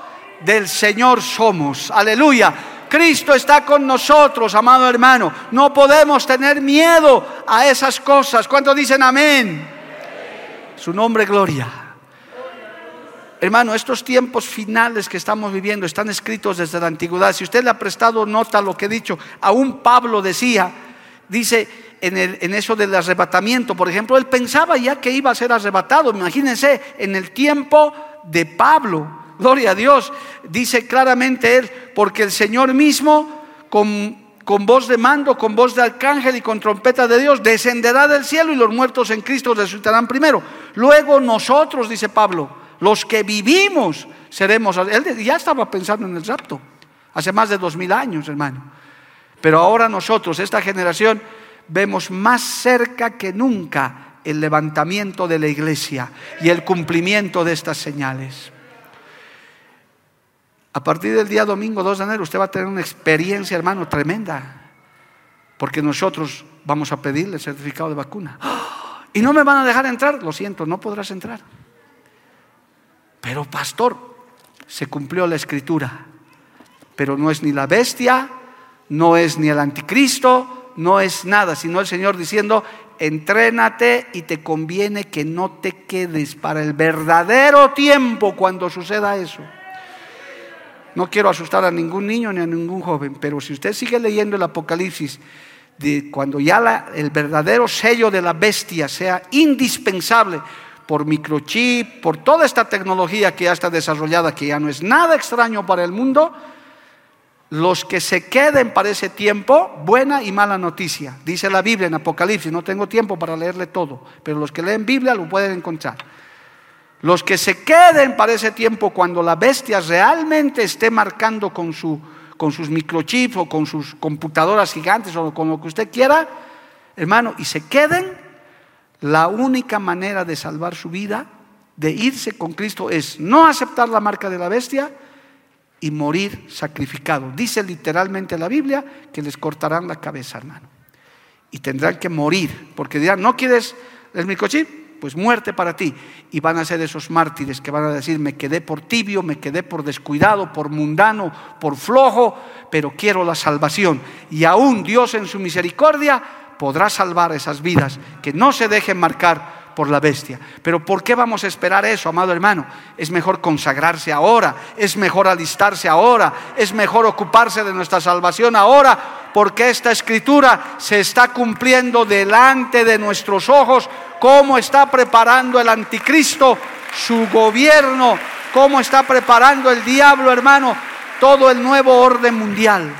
del Señor somos. Aleluya. Cristo está con nosotros, amado hermano. No podemos tener miedo a esas cosas. ¿Cuántos dicen amén? Su nombre, gloria. Hermano, estos tiempos finales que estamos viviendo están escritos desde la antigüedad. Si usted le ha prestado nota a lo que he dicho, aún Pablo decía, dice, en, eso del arrebatamiento, por ejemplo, él pensaba ya que iba a ser arrebatado. Imagínense, en el tiempo de Pablo, gloria a Dios, dice claramente él, porque el Señor mismo, con, con voz de mando, con voz de arcángel y con trompeta de Dios, descenderá del cielo y los muertos en Cristo resucitarán primero. Luego nosotros, dice Pablo, los que vivimos, seremos. Él ya estaba pensando en el rapto, hace más de dos mil años, hermano. Pero ahora nosotros, esta generación, vemos más cerca que nunca el levantamiento de la iglesia y el cumplimiento de estas señales. A partir del día domingo 2 de enero usted va a tener una experiencia, hermano, tremenda, porque nosotros vamos a pedirle el certificado de vacuna. Y no me van a dejar entrar, lo siento, no podrás entrar. Pero pastor, se cumplió la escritura, pero no es ni la bestia, no es ni el anticristo, no es nada, sino el Señor diciendo, entrénate y te conviene que no te quedes para el verdadero tiempo cuando suceda eso. No quiero asustar a ningún niño ni a ningún joven, pero si usted sigue leyendo el Apocalipsis, de cuando ya el verdadero sello de la bestia sea indispensable por microchip, por toda esta tecnología que ya está desarrollada, que ya no es nada extraño para el mundo, los que se queden para ese tiempo, buena y mala noticia. Dice la Biblia en Apocalipsis, no tengo tiempo para leerle todo, pero los que leen Biblia lo pueden encontrar. Los que se queden para ese tiempo cuando la bestia realmente esté marcando con, su, con sus microchips o con sus computadoras gigantes o con lo que usted quiera, hermano, y se queden, la única manera de salvar su vida, de irse con Cristo, es no aceptar la marca de la bestia, y morir sacrificado. Dice literalmente la Biblia que les cortarán la cabeza, hermano. Y tendrán que morir, porque dirán, ¿no quieres el microchip? Pues muerte para ti. Y van a ser esos mártires que van a decir, me quedé por tibio, me quedé por descuidado, por mundano, por flojo, pero quiero la salvación. Y aún Dios en su misericordia podrá salvar esas vidas que no se dejen marcar por la bestia. Pero ¿por qué vamos a esperar eso, amado hermano? Es mejor consagrarse ahora, es mejor alistarse ahora, es mejor ocuparse de nuestra salvación ahora, porque esta escritura se está cumpliendo delante de nuestros ojos, cómo está preparando el anticristo su gobierno, cómo está preparando el diablo, hermano, todo el nuevo orden mundial.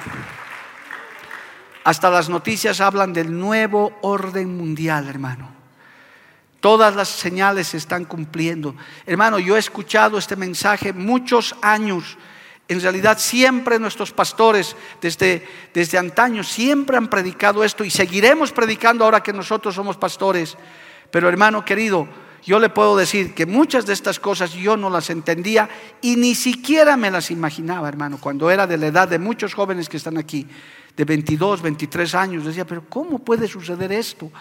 Hasta las noticias hablan del nuevo orden mundial, hermano Todas las señales se están cumpliendo. Hermano, yo he escuchado este mensaje muchos años. En realidad siempre nuestros pastores desde, desde antaño siempre han predicado esto y seguiremos predicando ahora que nosotros somos pastores. Pero hermano querido, yo le puedo decir que muchas de estas cosas yo no las entendía y ni siquiera me las imaginaba, hermano, cuando era de la edad de muchos jóvenes que están aquí, de 22, 23 años. Decía, pero ¿cómo puede suceder esto?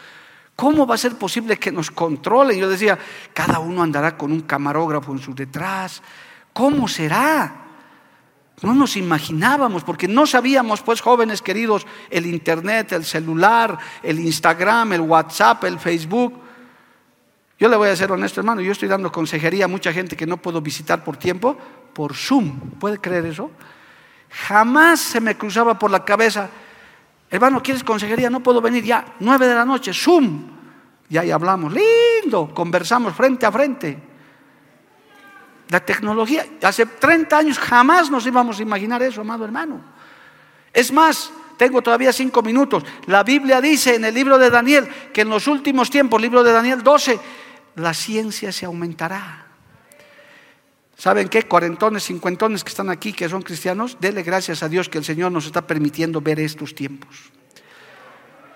¿Cómo va a ser posible que nos controlen? Yo decía, cada uno andará con un camarógrafo en su detrás. ¿Cómo será? No nos imaginábamos, porque no sabíamos, pues jóvenes queridos, el Internet, el celular, el Instagram, el WhatsApp, el Facebook. Yo le voy a ser honesto, hermano, yo estoy dando consejería a mucha gente que no puedo visitar por tiempo, por Zoom. ¿Puede creer eso? Jamás se me cruzaba por la cabeza Hermano, ¿quieres consejería? No puedo venir ya. Nueve de la noche, Zoom. Y ahí hablamos. Lindo. Conversamos frente a frente. La tecnología, hace 30 años jamás nos íbamos a imaginar eso, amado hermano. Es más, tengo todavía cinco minutos. La Biblia dice en el libro de Daniel que en los últimos tiempos, libro de Daniel 12, la ciencia se aumentará. ¿Saben qué? Cuarentones, cincuentones que están aquí, que son cristianos, dele gracias a Dios que el Señor nos está permitiendo ver estos tiempos.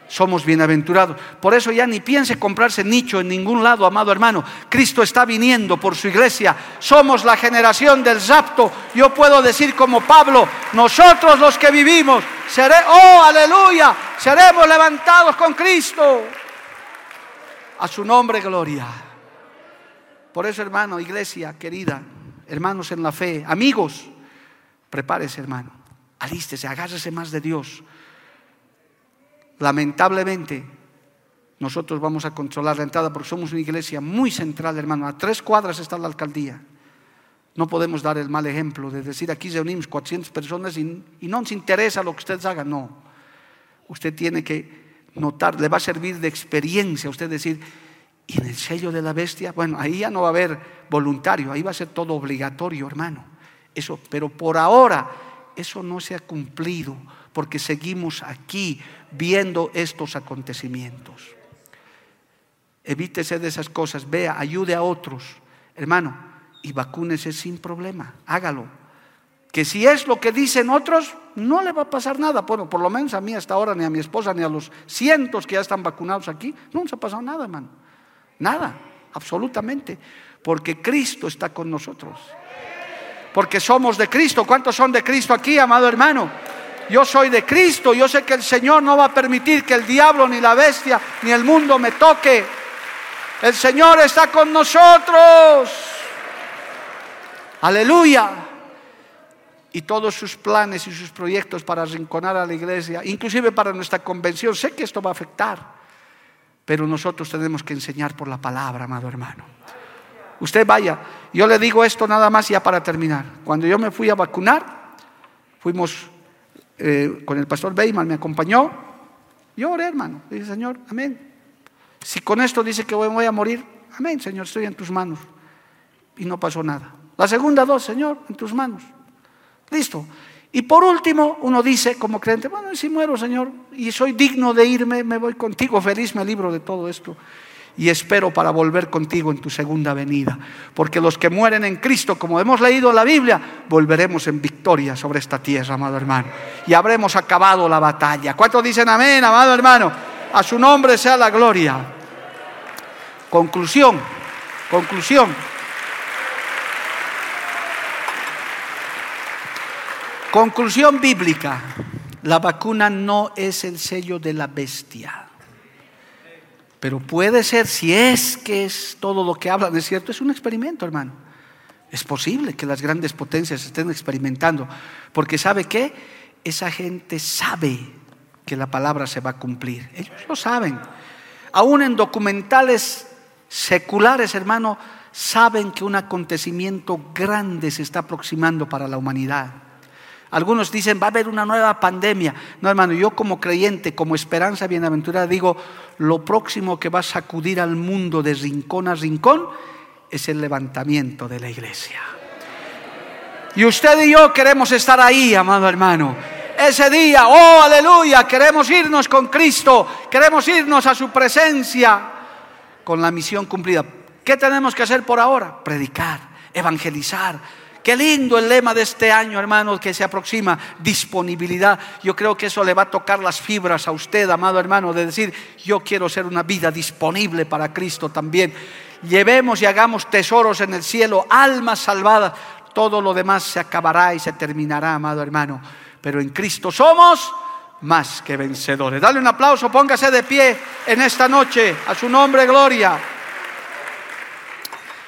Somos bienaventurados. Por eso ya ni piense comprarse nicho en ningún lado, amado hermano. Cristo está viniendo por su iglesia. Somos la generación del zapto. Yo puedo decir como Pablo, nosotros los que vivimos, seré, oh, aleluya, seremos levantados con Cristo. A su nombre, gloria. Por eso, hermano, iglesia querida, hermanos en la fe, amigos, prepárese hermano, alístese, agárrese más de Dios. Lamentablemente, nosotros vamos a controlar la entrada porque somos una iglesia muy central, hermano. A tres cuadras está la alcaldía. No podemos dar el mal ejemplo de decir aquí reunimos 400 personas y, y no nos interesa lo que ustedes hagan. No. Usted tiene que notar, le va a servir de experiencia usted decir, y en el sello de la bestia, bueno, ahí ya no va a haber voluntario, ahí va a ser todo obligatorio, hermano. Eso, pero por ahora eso no se ha cumplido porque seguimos aquí viendo estos acontecimientos. Evítese de esas cosas, vea, ayude a otros, hermano, y vacúnese sin problema, hágalo. Que si es lo que dicen otros, no le va a pasar nada. Bueno, por lo menos a mí hasta ahora, ni a mi esposa, ni a los cientos que ya están vacunados aquí, no nos ha pasado nada, hermano. Nada, absolutamente. Porque Cristo está con nosotros. Porque somos de Cristo. ¿Cuántos son de Cristo aquí, amado hermano? Yo soy de Cristo. Yo sé que el Señor no va a permitir que el diablo, ni la bestia, ni el mundo me toque. El Señor está con nosotros. Aleluya. Y todos sus planes y sus proyectos para arrinconar a la iglesia, inclusive para nuestra convención, sé que esto va a afectar. Pero nosotros tenemos que enseñar por la palabra, amado hermano. Usted vaya, yo le digo esto nada más ya para terminar. Cuando yo me fui a vacunar, fuimos eh, con el pastor Beyman, me acompañó. Yo oré, hermano. Dije, Señor, amén. Si con esto dice que voy a morir, amén, Señor, estoy en tus manos. Y no pasó nada. La segunda dos, Señor, en tus manos. Listo. Y por último, uno dice como creyente, bueno, si muero, Señor, y soy digno de irme, me voy contigo, feliz me libro de todo esto. Y espero para volver contigo en tu segunda venida. Porque los que mueren en Cristo, como hemos leído en la Biblia, volveremos en victoria sobre esta tierra, amado hermano. Y habremos acabado la batalla. ¿Cuántos dicen amén, amado hermano? A su nombre sea la gloria. Conclusión, conclusión. Conclusión bíblica, la vacuna no es el sello de la bestia. Pero puede ser, si es que es todo lo que hablan, es cierto, es un experimento, hermano. Es posible que las grandes potencias estén experimentando, porque ¿sabe qué? Esa gente sabe que la palabra se va a cumplir. Ellos lo saben. Aún en documentales seculares, hermano, saben que un acontecimiento grande se está aproximando para la humanidad. Algunos dicen, va a haber una nueva pandemia. No, hermano, yo como creyente, como esperanza bienaventurada, digo, lo próximo que va a sacudir al mundo de rincón a rincón es el levantamiento de la iglesia. Y usted y yo queremos estar ahí, amado hermano. Ese día, oh aleluya, queremos irnos con Cristo, queremos irnos a su presencia. con la misión cumplida. ¿Qué tenemos que hacer por ahora? Predicar, evangelizar. Qué lindo el lema de este año, hermano, que se aproxima, disponibilidad. Yo creo que eso le va a tocar las fibras a usted, amado hermano, de decir, yo quiero ser una vida disponible para Cristo también. Llevemos y hagamos tesoros en el cielo, almas salvadas. Todo lo demás se acabará y se terminará, amado hermano. Pero en Cristo somos más que vencedores. Dale un aplauso, póngase de pie en esta noche. A su nombre, gloria.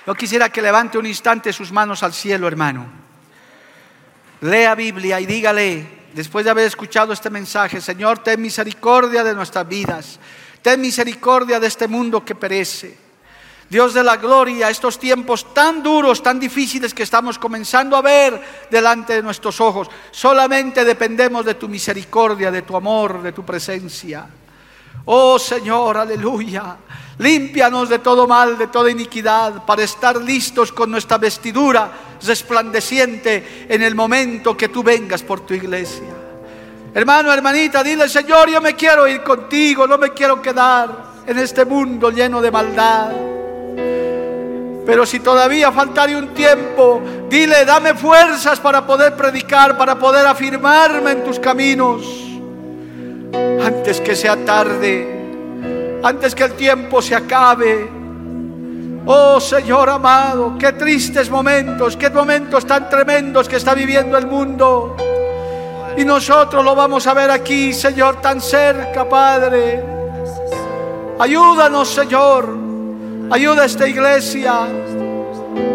Yo quisiera que levante un instante sus manos al cielo, hermano. Lea Biblia y dígale, después de haber escuchado este mensaje, Señor, ten misericordia de nuestras vidas. Ten misericordia de este mundo que perece. Dios de la gloria, estos tiempos tan duros, tan difíciles que estamos comenzando a ver delante de nuestros ojos, solamente dependemos de tu misericordia, de tu amor, de tu presencia. Oh Señor, aleluya. Límpianos de todo mal, de toda iniquidad, para estar listos con nuestra vestidura resplandeciente en el momento que tú vengas por tu iglesia. Hermano, hermanita, dile, Señor, yo me quiero ir contigo, no me quiero quedar en este mundo lleno de maldad. Pero si todavía faltare un tiempo, dile, dame fuerzas para poder predicar, para poder afirmarme en tus caminos. Antes que sea tarde, antes que el tiempo se acabe. Oh Señor amado, qué tristes momentos, qué momentos tan tremendos que está viviendo el mundo. Y nosotros lo vamos a ver aquí, Señor, tan cerca, Padre. Ayúdanos, Señor. Ayuda a esta iglesia.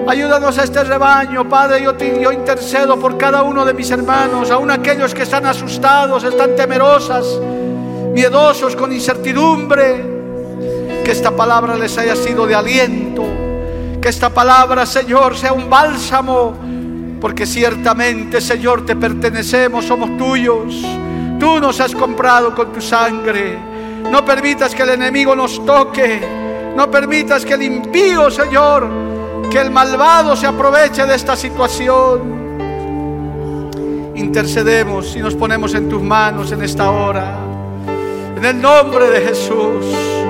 Ayúdanos a este rebaño, Padre. Yo, te, yo intercedo por cada uno de mis hermanos, aun aquellos que están asustados, están temerosas, miedosos, con incertidumbre. Que esta palabra les haya sido de aliento. Que esta palabra, Señor, sea un bálsamo. Porque ciertamente, Señor, te pertenecemos, somos tuyos. Tú nos has comprado con tu sangre. No permitas que el enemigo nos toque. No permitas que el impío, Señor, que el malvado se aproveche de esta situación. Intercedemos y nos ponemos en tus manos en esta hora. En el nombre de Jesús.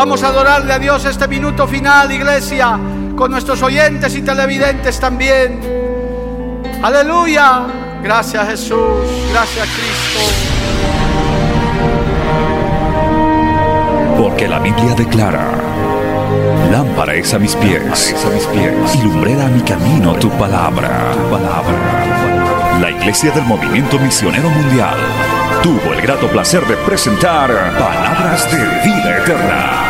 Vamos a adorarle a Dios este minuto final, iglesia, con nuestros oyentes y televidentes también. Aleluya. Gracias Jesús. Gracias Cristo. Porque la Biblia declara, lámpara es a mis pies, a mis pies, y lumbrera a mi camino tu palabra, tu palabra. La Iglesia del Movimiento Misionero Mundial tuvo el grato placer de presentar Palabras de Vida Eterna.